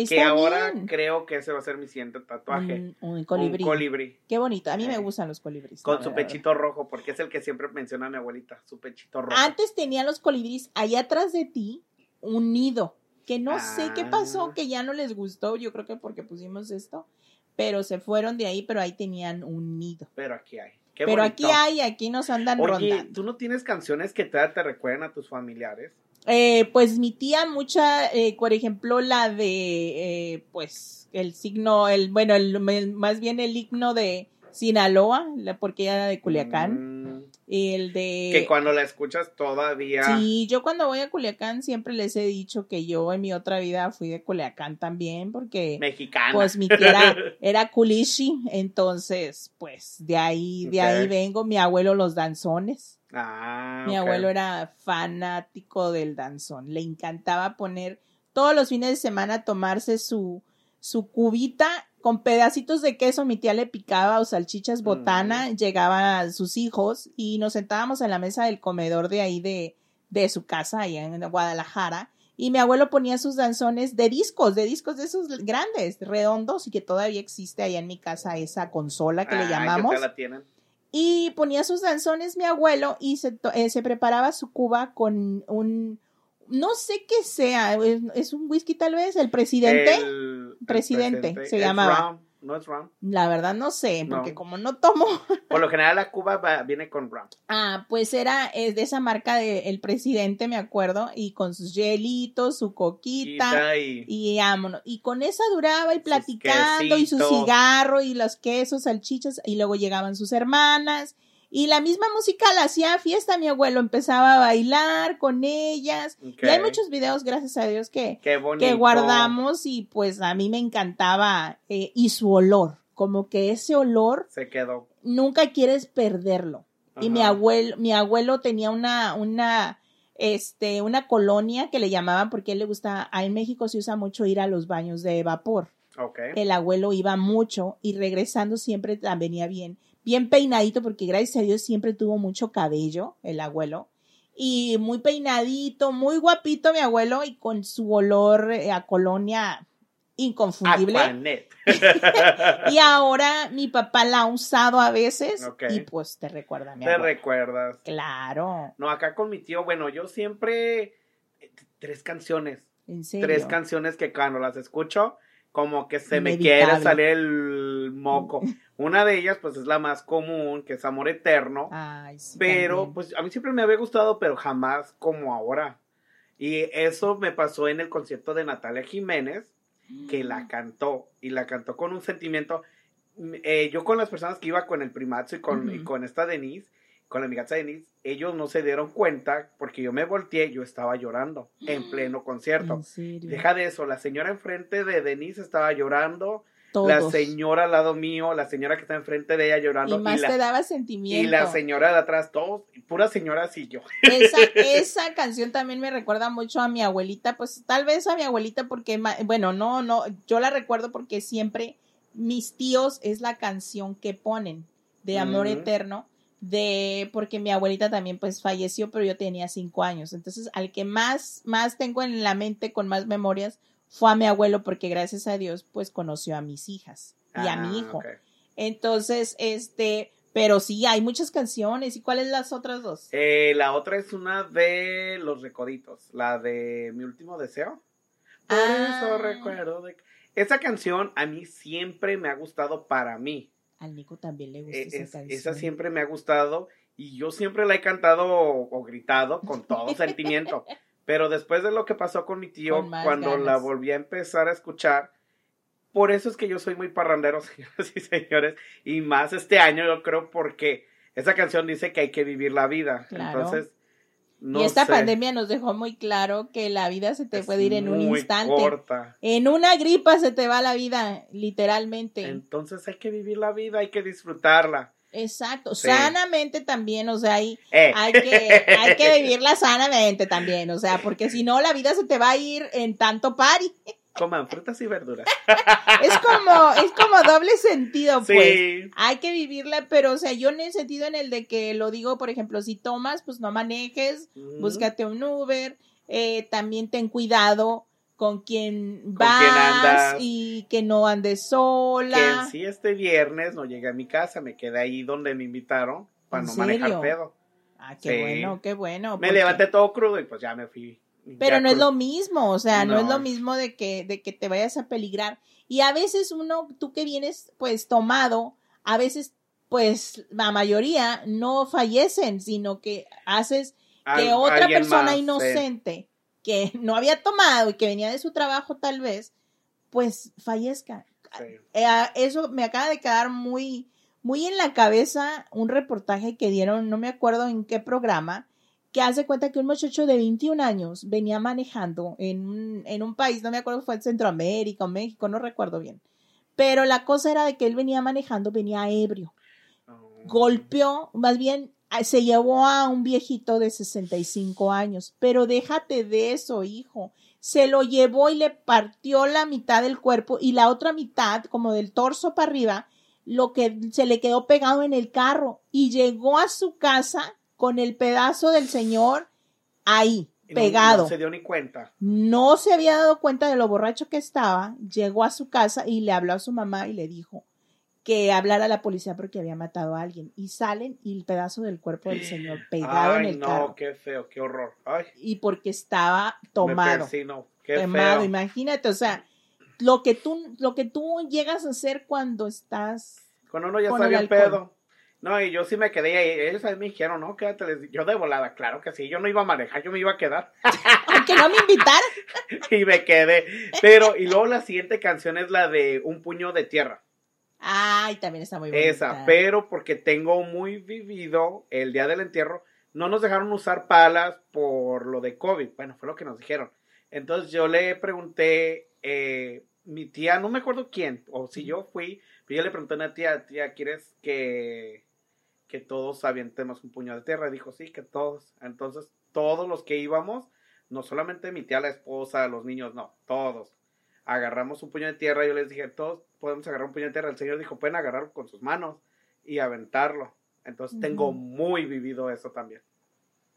que ahora creo que ese va a ser mi siguiente tatuaje. Un, colibrí. Un colibrí. Qué bonito. A mí me gustan los colibríes. Con su pechito rojo, porque es el que siempre menciona mi abuelita, su pechito rojo. Antes tenía los colibríes allá atrás de ti un nido, que no sé qué pasó, ah. que ya no les gustó, yo creo que porque pusimos esto, pero se fueron de ahí, pero ahí tenían un nido. Pero aquí hay. pero aquí hay, aquí nos andan rondando. ¿Tú no tienes canciones que te, te recuerden a tus familiares? Eh, pues mi tía mucha, eh, por ejemplo, la de, eh, pues, el signo, el, bueno, el, más bien el himno de Sinaloa, porque ella era de Culiacán. Mm. El de... Que cuando la escuchas todavía... Sí, yo cuando voy a Culiacán siempre les he dicho que yo en mi otra vida fui de Culiacán también, porque... Mexicana. Pues mi tía era, culichi, entonces, pues, de ahí, de ahí vengo, mi abuelo los danzones. Ah, Mi abuelo era fanático del danzón. Le encantaba poner todos los fines de semana tomarse su, su cubita con pedacitos de queso. Mi tía le picaba o salchichas botana. Mm. Llegaban sus hijos y nos sentábamos en la mesa del comedor de ahí de, de su casa, allá en Guadalajara. Y mi abuelo ponía sus danzones de discos, de discos de esos grandes, redondos, y que todavía existe allá en mi casa esa consola que le ah, llamamos. la tienen? Y ponía sus danzones mi abuelo y se, eh, se preparaba su cuba con un, no sé qué sea, es, un whisky tal vez, el presidente. El, presidente, se llamaba no es rum. La verdad no sé, porque como no tomo. Por lo general la Cuba viene con rum. Ah, pues era es de esa marca del el presidente, me acuerdo, y con sus hielitos, su coquita. Y, y Y con esa duraba y platicando, y su cigarro, y los quesos, salchichas, y luego llegaban sus hermanas y la misma música la hacía fiesta, mi abuelo empezaba a bailar con ellas. Y hay muchos videos, gracias a Dios, que, que guardamos y pues a mí me encantaba. Eh, y su olor, como que ese olor... Se quedó. Nunca quieres perderlo. Y mi abuelo, mi abuelo tenía una, una, este, una colonia que le llamaban porque él le gusta, en México se usa mucho ir a los baños de vapor. El abuelo iba mucho y regresando siempre venía bien bien peinadito, porque gracias a Dios siempre tuvo mucho cabello, el abuelo. Y muy peinadito, muy guapito mi abuelo y con su olor eh, a colonia inconfundible. y ahora mi papá la ha usado a veces y pues te recuerda a mi Te recuerdas. Claro. No, acá con mi tío, bueno, yo siempre eh, tres canciones. ¿En serio? Tres canciones que cuando las escucho como que se me quiere salir el moco. Una de ellas, pues es la más común, que es Amor Eterno. Ay, sí, pero, pues a mí siempre me había gustado, pero jamás como ahora. Y eso me pasó en el concierto de Natalia Jiménez, que la mm. cantó. Y la cantó con un sentimiento. Eh, yo con las personas que iba con el primazo y con, y con esta Denise, con la amiga Denise, ellos no se dieron cuenta porque yo me volteé, yo estaba llorando en pleno concierto. Deja de eso, la señora enfrente de Denise estaba llorando. La señora al lado mío, la señora que está enfrente de ella llorando. Y más te daba sentimiento. Y la señora de atrás, todos, pura señora y yo. Esa, esa canción también me recuerda mucho a mi abuelita, pues tal vez a mi abuelita porque, bueno, no, no, yo la recuerdo porque siempre mis tíos es la canción que ponen de Amor Eterno de porque mi abuelita también pues falleció, pero yo tenía cinco años. Entonces, al que más, más tengo en la mente con más memorias fue a mi abuelo, porque gracias a Dios, pues conoció a mis hijas y a mi ah, hijo. Entonces, este, pero sí, hay muchas canciones. ¿Y cuáles las otras dos? Eh, la otra es una de Los Recoditos, la de Mi Último Deseo. Por ah. eso recuerdo de... Esa canción a mí siempre me ha gustado para mí. Al Nico también le gusta e, esa canción. Esa siempre me ha gustado y yo siempre la he cantado o, gritado con todo sentimiento. Pero después de lo que pasó con mi tío, cuando la volví a empezar a escuchar, por eso es que yo soy muy parrandero, señoras y señores, y más este año yo creo porque esa canción dice que hay que vivir la vida. Entonces, y esta pandemia nos dejó muy claro que la vida se te puede ir en un instante. Corta. En una gripa se te va la vida, literalmente. Entonces hay que vivir la vida, hay que disfrutarla. Exacto, sanamente también, o sea, hay, eh. hay, que, hay que vivirla sanamente también, o sea, porque si no la vida se te va a ir en tanto pari. Coman frutas y verduras. es como, es como doble sentido, pues. Hay que vivirla, pero, o sea, yo en el sentido en el de que lo digo, por ejemplo, si tomas, pues no manejes, búscate un Uber, eh, también ten cuidado con quien vas y que no andes sola. Que si este viernes no llegué a mi casa, me quedé ahí donde me invitaron para no manejar pedo. Ah, qué bueno, qué bueno. Me levanté todo crudo y pues ya me fui pero no es lo mismo, o sea, no. es lo mismo de que, de que te vayas a peligrar. Y a veces uno, tú que vienes pues tomado, a veces pues la mayoría no fallecen, sino que haces que otra persona inocente que no había tomado y que venía de su trabajo tal vez, pues fallezca. Eh, eso me acaba de quedar muy, muy en la cabeza un reportaje que dieron, no me acuerdo en qué programa, que hace cuenta que un muchacho de 21 años venía manejando en un, en un país, no me acuerdo si fue en Centroamérica o México, no recuerdo bien. Pero la cosa era de que él venía manejando, venía ebrio. Oh. Golpeó, más bien se llevó a un viejito de 65 años. Pero déjate de eso, hijo. Se lo llevó y le partió la mitad del cuerpo y la otra mitad, como del torso para arriba, lo que se le quedó pegado en el carro y llegó a su casa con el pedazo del señor ahí, pegado. No, se dio ni cuenta. No se había dado cuenta de lo borracho que estaba. Llegó a su casa y le habló a su mamá y le dijo que hablara a la policía porque había matado a alguien. Y salen y el pedazo del cuerpo del señor pegado en el no, qué feo, qué horror. Ay. Y porque estaba tomado. qué tomado, imagínate, o sea, lo que tú, lo que tú llegas a hacer cuando estás. Cuando uno ya está bien pedo. No, y yo sí me quedé ahí. Ellos me dijeron, no, quédate. Yo de volada, claro que sí. Yo no iba a manejar, yo me iba a quedar. Aunque no me invitaran. y me quedé. Pero, y luego la siguiente canción es la de Un puño de tierra. Ay, también está muy bonita. Esa, pero porque tengo muy vivido el día del entierro, no nos dejaron usar palas por lo de COVID. Bueno, fue lo que nos dijeron. Entonces yo le pregunté, eh, mi tía, no me acuerdo quién, o si yo fui, pero yo le pregunté a una tía, tía, ¿quieres que que todos avientemos un puño de tierra. Dijo, sí, que todos. Entonces, todos los que íbamos, no solamente mi tía, la esposa, los niños, no, todos. Agarramos un puño de tierra. Yo les dije, todos podemos agarrar un puño de tierra. El Señor dijo, pueden agarrarlo con sus manos y aventarlo. Entonces, tengo muy vivido eso también.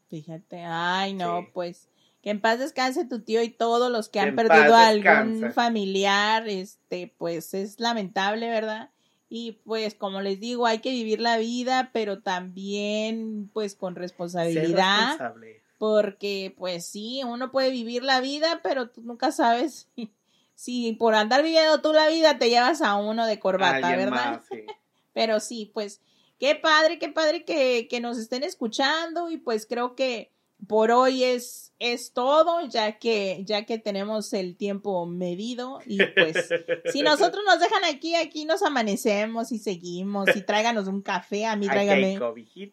Fíjate, ay, no, pues. Que en paz descanse tu tío y todos los que han perdido a algún familiar, este, pues es lamentable, ¿verdad? Y pues como les digo, hay que vivir la vida, pero también pues con responsabilidad. Porque pues sí, uno puede vivir la vida, pero tú nunca sabes si por andar viviendo tú la vida te llevas a uno de corbata, ¿verdad? Pero sí, pues qué padre, qué padre que, que nos estén escuchando y pues creo que por hoy es, es todo, ya que, ya que tenemos el tiempo medido y pues si nosotros nos dejan aquí, aquí nos amanecemos y seguimos y tráiganos un café, a mí tráigame.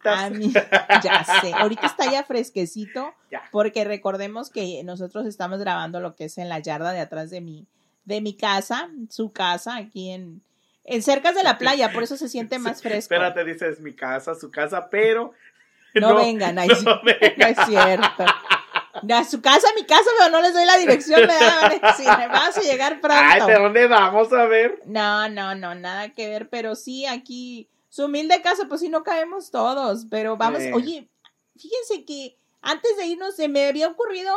A mí, ya sé, ahorita está ya fresquecito porque recordemos que nosotros estamos grabando lo que es en la yarda de atrás de mi, de mi casa, su casa aquí en, en cerca de la playa, por eso se siente más fresco. Espérate, dices mi casa, su casa, pero no, vengan, no, es cierto. A su casa, a mi casa, pero no les doy la dirección, me van a decir, vas a llegar pronto. Ay, ¿de dónde vamos a ver? No, no, no, nada que ver, pero sí, aquí, su humilde casa, pues sí, no caemos todos, pero vamos, oye, fíjense que antes de irnos se me había ocurrido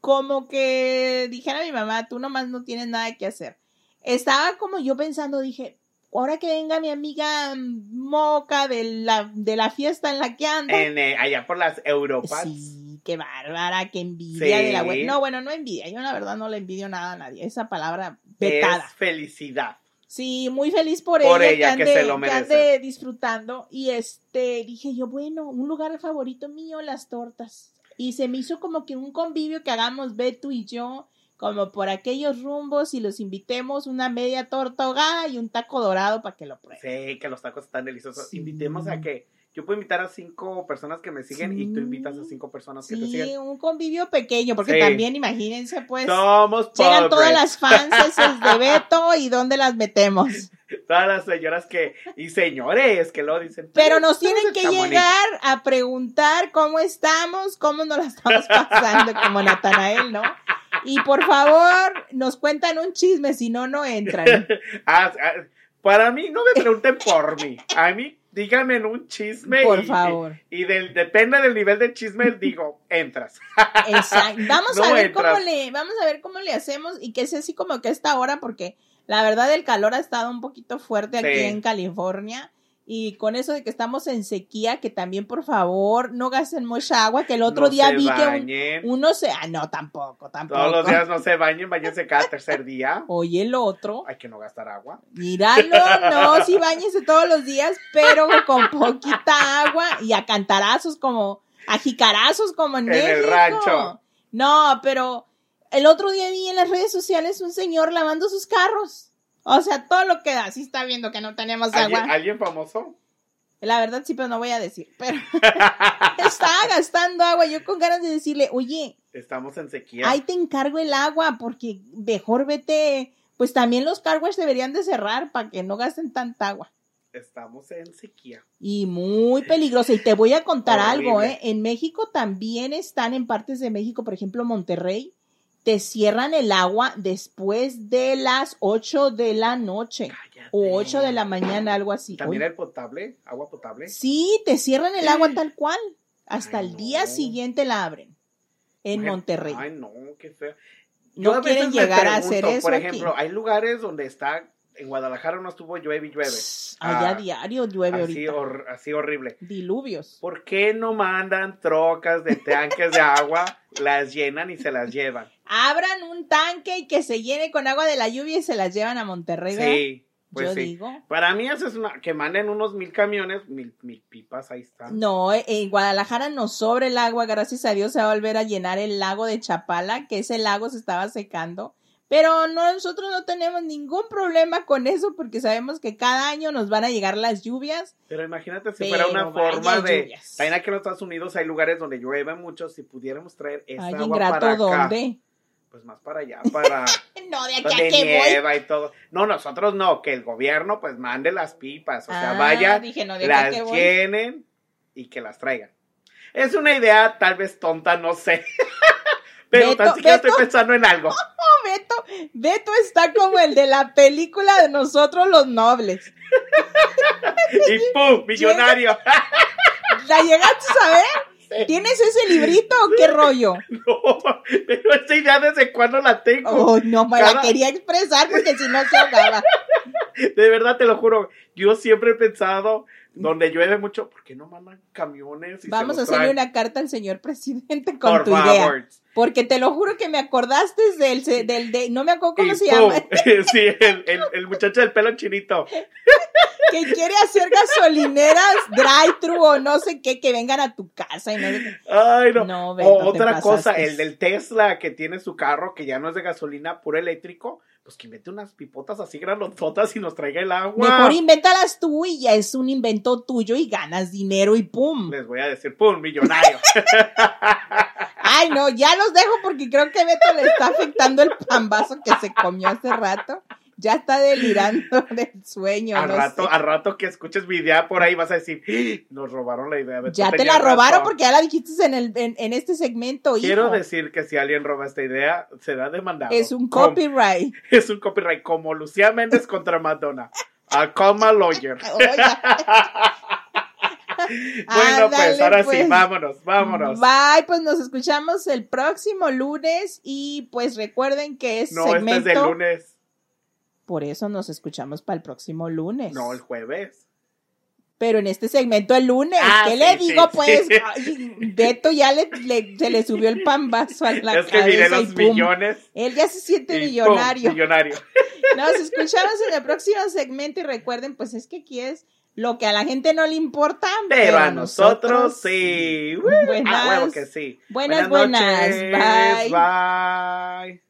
como que dijera mi mamá, tú nomás no tienes nada que hacer. Estaba como yo pensando, dije, ahora que venga mi amiga Moca de la, de la fiesta en la que anda. Eh, allá por las Europas. Sí, qué bárbara, qué envidia de la web. No, bueno, no envidia. Yo la verdad no le envidio nada a nadie. Esa palabra vetada. Es felicidad. Sí, muy feliz por, ella, que, se lo merece. que ande disfrutando. Y este, dije yo, bueno, un lugar favorito mío, las tortas. Y se me hizo como que un convivio que hagamos Beto y yo como por aquellos rumbos y los invitemos una media torta ahogada y un taco dorado para que lo prueben. Sí, que los tacos están deliciosos. Invitemos a que yo puedo invitar a cinco personas que me siguen y tú invitas a cinco personas que te siguen. Sí, un convivio pequeño, porque también imagínense, pues. Somos Llegan todas las fans de Beto y dónde las metemos. Todas las señoras que, y señores que lo dicen. Pero nos tienen que llegar a preguntar cómo estamos, cómo nos la estamos pasando, como Natanael, ¿no? Y por favor, nos cuentan un chisme, si no, no entran. Ah, ah, para mí, no me pregunten por mí. A mí, díganme en un chisme. Por favor. Y, del, depende del nivel de chisme, digo, entras. Exacto. Vamos a ver cómo le, vamos a ver cómo le hacemos y que sea así como que esta hora, porque la verdad el calor ha estado un poquito fuerte aquí en California. Y con eso de que estamos en sequía, que también por favor no gasten mucha agua, que el otro día vi que uno se... Ah, no, tampoco, tampoco. Todos los días no se bañen, bañense cada tercer día. Oye, el otro. Hay que no gastar agua. Míralo, no, sí bañense todos los días, pero con poquita agua y a cantarazos como, a jicarazos como en, en el rancho. No, pero el otro día vi en las redes sociales un señor lavando sus carros. O sea, todo lo que da, sí está viendo que no tenemos agua. ¿Alguien famoso? La verdad sí, pero no voy a decir. Pero estaba gastando agua. Yo con ganas de decirle, oye. Estamos en sequía. Ahí te encargo el agua porque mejor vete. Pues también los carwash deberían de cerrar para que no gasten tanta agua. Estamos en sequía. Y muy peligrosa. Y te voy a contar algo, ¿eh? En México también están en partes de México, por ejemplo, Monterrey te cierran el agua después de las 8 de la noche o 8 de la mañana, algo así. ¿También el potable? ¿Agua potable? Sí, te cierran el agua tal cual. Hasta el día siguiente la abren en Monterrey. Ay, no, qué feo. no quieren llegar a hacer eso. Por ejemplo, hay lugares donde está en Guadalajara no estuvo llueve y llueve. Allá ah, diario llueve así ahorita. así horrible. Diluvios. ¿Por qué no mandan trocas de tanques de agua, las llenan y se las llevan? Abran un tanque y que se llene con agua de la lluvia y se las llevan a Monterrey. Sí. Pues Yo digo. Para mí eso es una, que manden unos mil camiones, mil, mil pipas, ahí están. No, eh, en Guadalajara no sobra el agua, gracias a Dios se va a volver a llenar el lago de Chapala, que ese lago se estaba secando pero nosotros no tenemos ningún problema con eso porque sabemos que cada año nos van a llegar las lluvias. Pero imagínate si fuera una forma de... También aquí en los Estados Unidos hay lugares donde llueve mucho, si pudiéramos traer esa agua ingrato, para acá. ¿dónde? Pues más para allá, para... no, de aquí a que nieva y todo. No, nosotros no, que el gobierno pues mande las pipas, o sea, ah, vaya, las llenen y que las traigan. Es una idea tal vez tonta, no sé. Pero tan siquiera estoy pensando en algo. Beto, Beto está como el de la película de nosotros los nobles. y ¡pum! Millonario. ¿La llegaste a ver? ¿Tienes ese librito o qué rollo? No, pero esa idea desde cuándo la tengo. Oh, no, me la quería expresar porque si no se ahogaba. De verdad te lo juro, yo siempre he pensado donde llueve mucho, ¿por qué no mandan camiones? Y Vamos a hacerle una carta al señor presidente con tu idea. Porque te lo juro que me acordaste del, del de, no me acuerdo cómo se llama. sí, el, el, muchacho del pelo chinito. que quiere hacer gasolineras drive-thru o no sé qué, que vengan a tu casa y no Ay, no. otra cosa, el del Tesla que tiene su carro que ya no es de gasolina, puro eléctrico, pues que invente unas pipotas así granototas y nos traiga el agua. Mejor invéntalas tú y ya es un invento tuyo y ganas dinero y pum. Les voy a decir, pum, millonario. Ay, no, ya los dejo porque creo que Beto le está afectando el pambazo que se comió hace rato ya está delirando del sueño. A rato, a rato que escuches mi idea por ahí vas a decir, ¡Ah! nos robaron la idea. ya te la robaron porque ya la dijiste en, el, en, este segmento. Quiero decir que si alguien roba esta idea, será demandado. Es un copyright. es un copyright, como Lucía Méndez contra Madonna. A coma lawyer. bueno, pues ahora sí, pues. vámonos, vámonos. Bye, pues nos escuchamos el próximo lunes y pues recuerden que es no, segmento... este es de lunes. Por eso nos escuchamos para el próximo lunes. No, el jueves. Pero en este segmento el lunes. Ah, ¿Qué le digo, pues? Beto ya le, se le subió el pambazo a la es que cabeza los millones. Él ya se siente millonario. millonario. Nos escuchamos en el próximo segmento y recuerden, pues es que aquí es lo que a la gente no le importa. Pero, a nosotros, sí. Buenas, ah, que sí. Buenas, buenas. Bye. Bye.